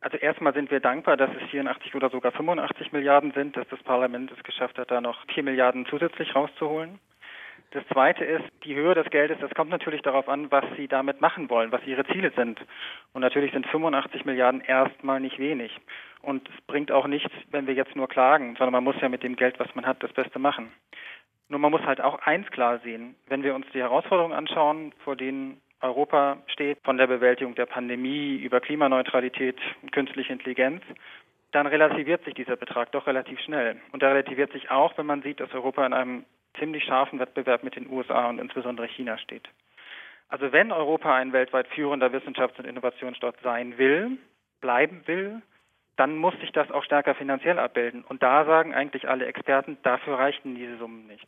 Also erstmal sind wir dankbar, dass es 84 oder sogar 85 Milliarden sind, dass das Parlament es geschafft hat, da noch 4 Milliarden zusätzlich rauszuholen. Das Zweite ist, die Höhe des Geldes, das kommt natürlich darauf an, was Sie damit machen wollen, was Ihre Ziele sind. Und natürlich sind 85 Milliarden erstmal nicht wenig. Und es bringt auch nichts, wenn wir jetzt nur klagen, sondern man muss ja mit dem Geld, was man hat, das Beste machen. Nur man muss halt auch eins klar sehen. Wenn wir uns die Herausforderungen anschauen, vor denen Europa steht, von der Bewältigung der Pandemie über Klimaneutralität, künstliche Intelligenz, dann relativiert sich dieser Betrag doch relativ schnell. Und er relativiert sich auch, wenn man sieht, dass Europa in einem ziemlich scharfen Wettbewerb mit den USA und insbesondere China steht. Also wenn Europa ein weltweit führender Wissenschafts- und Innovationsstaat sein will, bleiben will, dann muss sich das auch stärker finanziell abbilden. Und da sagen eigentlich alle Experten, dafür reichten diese Summen nicht.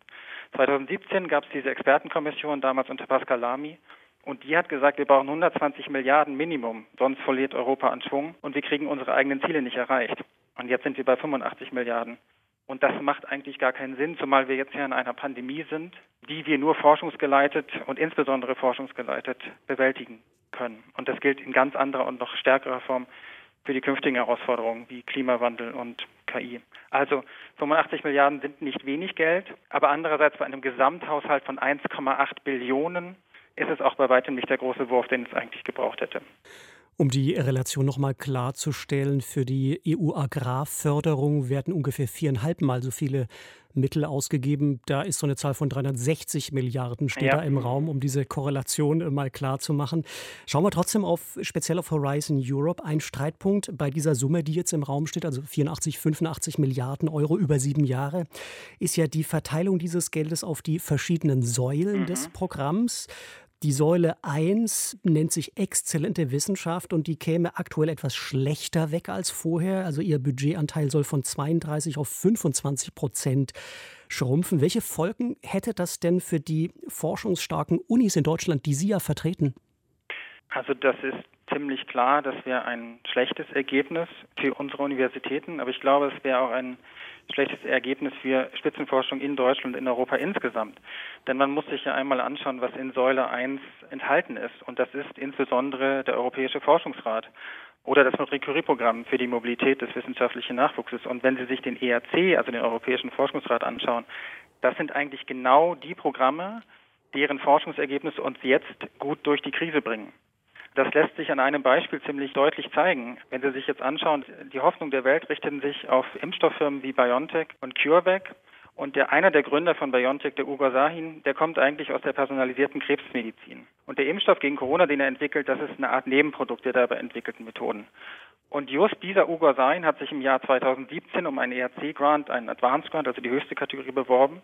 2017 gab es diese Expertenkommission, damals unter Pascal Lamy, und die hat gesagt, wir brauchen 120 Milliarden Minimum, sonst verliert Europa an Schwung und wir kriegen unsere eigenen Ziele nicht erreicht. Und jetzt sind wir bei 85 Milliarden. Und das macht eigentlich gar keinen Sinn, zumal wir jetzt ja in einer Pandemie sind, die wir nur forschungsgeleitet und insbesondere forschungsgeleitet bewältigen können. Und das gilt in ganz anderer und noch stärkerer Form für die künftigen Herausforderungen wie Klimawandel und KI. Also 85 Milliarden sind nicht wenig Geld, aber andererseits bei einem Gesamthaushalt von 1,8 Billionen ist es auch bei weitem nicht der große Wurf, den es eigentlich gebraucht hätte. Um die Relation nochmal klarzustellen, für die EU-Agrarförderung werden ungefähr viereinhalbmal so viele Mittel ausgegeben. Da ist so eine Zahl von 360 Milliarden steht ja. da im Raum, um diese Korrelation äh, mal klar zu machen. Schauen wir trotzdem auf speziell auf Horizon Europe. Ein Streitpunkt bei dieser Summe, die jetzt im Raum steht, also 84, 85 Milliarden Euro über sieben Jahre, ist ja die Verteilung dieses Geldes auf die verschiedenen Säulen mhm. des Programms. Die Säule 1 nennt sich exzellente Wissenschaft und die käme aktuell etwas schlechter weg als vorher. Also ihr Budgetanteil soll von 32 auf 25 Prozent schrumpfen. Welche Folgen hätte das denn für die forschungsstarken Unis in Deutschland, die Sie ja vertreten? Also das ist ziemlich klar, dass wir ein schlechtes Ergebnis für unsere Universitäten, aber ich glaube, es wäre auch ein schlechtes Ergebnis für Spitzenforschung in Deutschland und in Europa insgesamt. Denn man muss sich ja einmal anschauen, was in Säule 1 enthalten ist. Und das ist insbesondere der Europäische Forschungsrat oder das Marie Curie-Programm für die Mobilität des wissenschaftlichen Nachwuchses. Und wenn Sie sich den ERC, also den Europäischen Forschungsrat, anschauen, das sind eigentlich genau die Programme, deren Forschungsergebnisse uns jetzt gut durch die Krise bringen. Das lässt sich an einem Beispiel ziemlich deutlich zeigen. Wenn Sie sich jetzt anschauen, die Hoffnung der Welt richten sich auf Impfstofffirmen wie BioNTech und CureVac. Und der einer der Gründer von BioNTech, der Ugo Sahin, der kommt eigentlich aus der personalisierten Krebsmedizin. Und der Impfstoff gegen Corona, den er entwickelt, das ist eine Art Nebenprodukt der dabei entwickelten Methoden. Und just dieser Ugo Sahin hat sich im Jahr 2017 um einen ERC-Grant, einen Advanced Grant, also die höchste Kategorie, beworben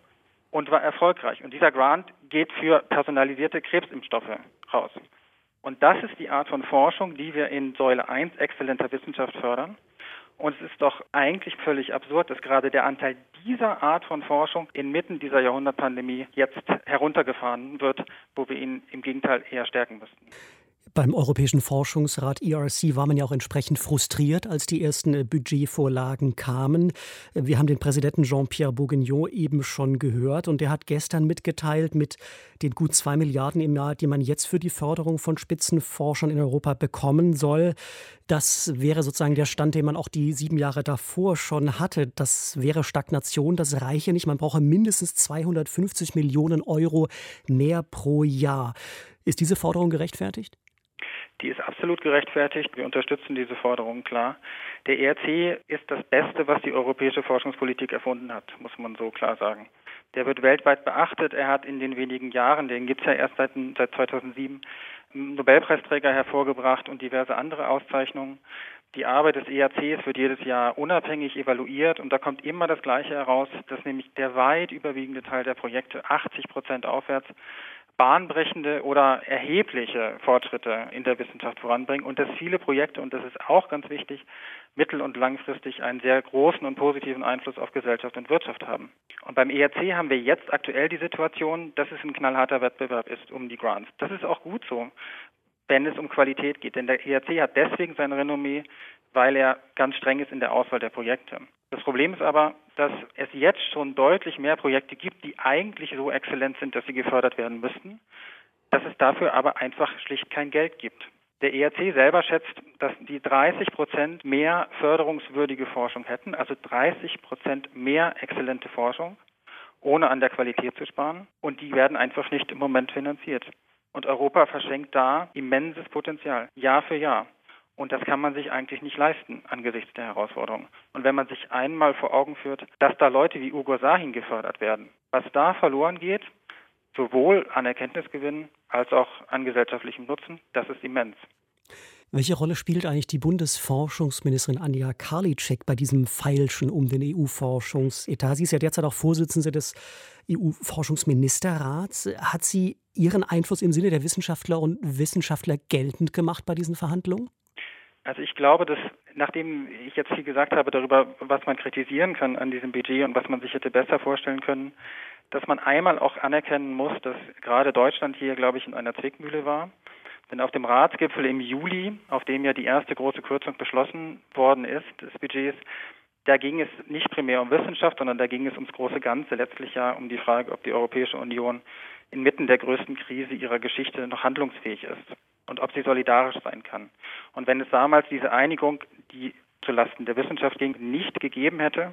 und war erfolgreich. Und dieser Grant geht für personalisierte Krebsimpfstoffe raus. Und das ist die Art von Forschung, die wir in Säule 1 exzellenter Wissenschaft fördern. Und es ist doch eigentlich völlig absurd, dass gerade der Anteil dieser Art von Forschung inmitten dieser Jahrhundertpandemie jetzt heruntergefahren wird, wo wir ihn im Gegenteil eher stärken müssten. Beim Europäischen Forschungsrat ERC war man ja auch entsprechend frustriert, als die ersten äh, Budgetvorlagen kamen. Wir haben den Präsidenten Jean-Pierre Bourguignon eben schon gehört und der hat gestern mitgeteilt, mit den gut zwei Milliarden im Jahr, die man jetzt für die Förderung von Spitzenforschern in Europa bekommen soll, das wäre sozusagen der Stand, den man auch die sieben Jahre davor schon hatte. Das wäre Stagnation, das reiche nicht. Man brauche mindestens 250 Millionen Euro mehr pro Jahr. Ist diese Forderung gerechtfertigt? Die ist absolut gerechtfertigt. Wir unterstützen diese Forderung klar. Der ERC ist das Beste, was die europäische Forschungspolitik erfunden hat, muss man so klar sagen. Der wird weltweit beachtet. Er hat in den wenigen Jahren, den gibt es ja erst seit, seit 2007, Nobelpreisträger hervorgebracht und diverse andere Auszeichnungen. Die Arbeit des ERCs wird jedes Jahr unabhängig evaluiert und da kommt immer das Gleiche heraus, dass nämlich der weit überwiegende Teil der Projekte 80 Prozent aufwärts bahnbrechende oder erhebliche Fortschritte in der Wissenschaft voranbringen und dass viele Projekte, und das ist auch ganz wichtig, mittel- und langfristig einen sehr großen und positiven Einfluss auf Gesellschaft und Wirtschaft haben. Und beim ERC haben wir jetzt aktuell die Situation, dass es ein knallharter Wettbewerb ist um die Grants. Das ist auch gut so, wenn es um Qualität geht, denn der ERC hat deswegen sein Renommee, weil er ganz streng ist in der Auswahl der Projekte. Das Problem ist aber, dass es jetzt schon deutlich mehr Projekte gibt, die eigentlich so exzellent sind, dass sie gefördert werden müssten, dass es dafür aber einfach schlicht kein Geld gibt. Der ERC selber schätzt, dass die 30 Prozent mehr förderungswürdige Forschung hätten, also 30 Prozent mehr exzellente Forschung, ohne an der Qualität zu sparen. Und die werden einfach nicht im Moment finanziert. Und Europa verschenkt da immenses Potenzial, Jahr für Jahr. Und das kann man sich eigentlich nicht leisten angesichts der Herausforderungen. Und wenn man sich einmal vor Augen führt, dass da Leute wie Ugo Sahin gefördert werden, was da verloren geht, sowohl an Erkenntnisgewinn als auch an gesellschaftlichem Nutzen, das ist immens. Welche Rolle spielt eigentlich die Bundesforschungsministerin Anja Karliczek bei diesem Feilschen um den EU-Forschungsetat? Sie ist ja derzeit auch Vorsitzende des EU-Forschungsministerrats. Hat sie ihren Einfluss im Sinne der Wissenschaftler und Wissenschaftler geltend gemacht bei diesen Verhandlungen? Also ich glaube, dass nachdem ich jetzt viel gesagt habe darüber, was man kritisieren kann an diesem Budget und was man sich hätte besser vorstellen können, dass man einmal auch anerkennen muss, dass gerade Deutschland hier, glaube ich, in einer Zwickmühle war. Denn auf dem Ratsgipfel im Juli, auf dem ja die erste große Kürzung beschlossen worden ist des Budgets, da ging es nicht primär um Wissenschaft, sondern da ging es ums große Ganze, letztlich ja um die Frage, ob die Europäische Union inmitten der größten Krise ihrer Geschichte noch handlungsfähig ist und ob sie solidarisch sein kann. Und wenn es damals diese Einigung, die zulasten der Wissenschaft ging, nicht gegeben hätte,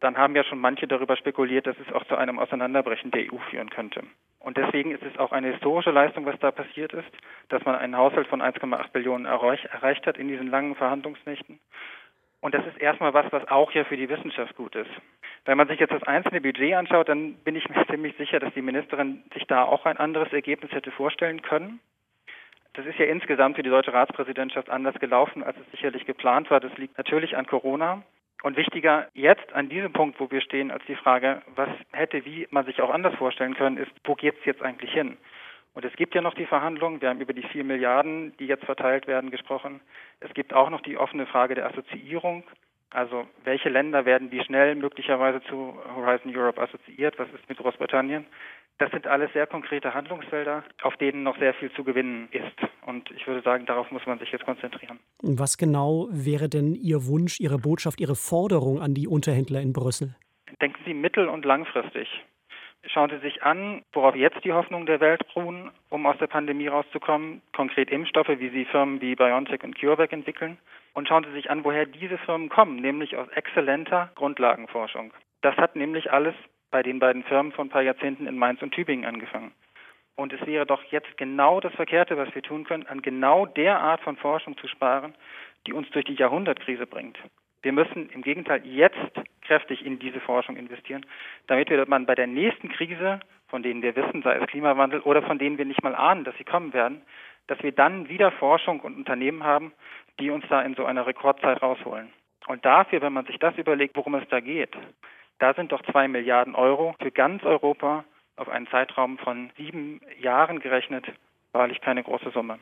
dann haben ja schon manche darüber spekuliert, dass es auch zu einem Auseinanderbrechen der EU führen könnte. Und deswegen ist es auch eine historische Leistung, was da passiert ist, dass man einen Haushalt von 1,8 Billionen erreicht hat in diesen langen Verhandlungsnächten. Und das ist erstmal was, was auch ja für die Wissenschaft gut ist. Wenn man sich jetzt das einzelne Budget anschaut, dann bin ich mir ziemlich sicher, dass die Ministerin sich da auch ein anderes Ergebnis hätte vorstellen können. Das ist ja insgesamt für die deutsche Ratspräsidentschaft anders gelaufen, als es sicherlich geplant war. Das liegt natürlich an Corona. Und wichtiger jetzt an diesem Punkt, wo wir stehen, als die Frage, was hätte, wie man sich auch anders vorstellen können, ist, wo geht es jetzt eigentlich hin? Und es gibt ja noch die Verhandlungen. Wir haben über die vier Milliarden, die jetzt verteilt werden, gesprochen. Es gibt auch noch die offene Frage der Assoziierung. Also welche Länder werden wie schnell möglicherweise zu Horizon Europe assoziiert? Was ist mit Großbritannien? Das sind alles sehr konkrete Handlungsfelder, auf denen noch sehr viel zu gewinnen ist. Und ich würde sagen, darauf muss man sich jetzt konzentrieren. Was genau wäre denn Ihr Wunsch, Ihre Botschaft, Ihre Forderung an die Unterhändler in Brüssel? Denken Sie mittel- und langfristig. Schauen Sie sich an, worauf jetzt die Hoffnungen der Welt ruhen, um aus der Pandemie rauszukommen, konkret Impfstoffe, wie sie Firmen wie BioNTech und CureVac entwickeln. Und schauen Sie sich an, woher diese Firmen kommen, nämlich aus exzellenter Grundlagenforschung. Das hat nämlich alles bei den beiden Firmen vor ein paar Jahrzehnten in Mainz und Tübingen angefangen. Und es wäre doch jetzt genau das Verkehrte, was wir tun können, an genau der Art von Forschung zu sparen, die uns durch die Jahrhundertkrise bringt. Wir müssen im Gegenteil jetzt kräftig in diese Forschung investieren, damit wir man bei der nächsten Krise, von denen wir wissen, sei es Klimawandel oder von denen wir nicht mal ahnen, dass sie kommen werden, dass wir dann wieder Forschung und Unternehmen haben, die uns da in so einer Rekordzeit rausholen. Und dafür, wenn man sich das überlegt, worum es da geht, da sind doch zwei Milliarden Euro für ganz Europa auf einen Zeitraum von sieben Jahren gerechnet wahrlich keine große Summe.